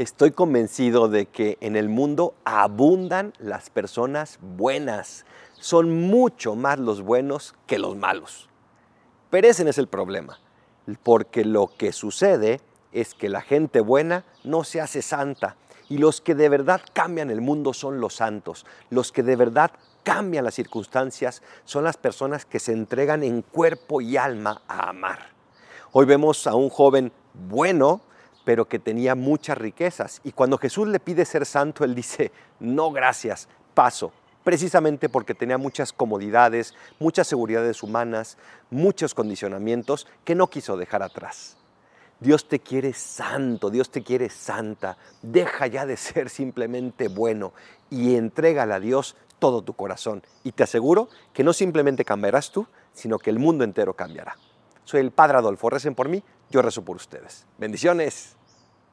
Estoy convencido de que en el mundo abundan las personas buenas. Son mucho más los buenos que los malos. No es el problema, porque lo que sucede es que la gente buena no se hace santa y los que de verdad cambian el mundo son los santos. Los que de verdad cambian las circunstancias son las personas que se entregan en cuerpo y alma a amar. Hoy vemos a un joven bueno, pero que tenía muchas riquezas. Y cuando Jesús le pide ser santo, él dice, no gracias, paso, precisamente porque tenía muchas comodidades, muchas seguridades humanas, muchos condicionamientos que no quiso dejar atrás. Dios te quiere santo, Dios te quiere santa. Deja ya de ser simplemente bueno y entrégale a Dios todo tu corazón. Y te aseguro que no simplemente cambiarás tú, sino que el mundo entero cambiará. Soy el Padre Adolfo, recen por mí, yo rezo por ustedes. Bendiciones.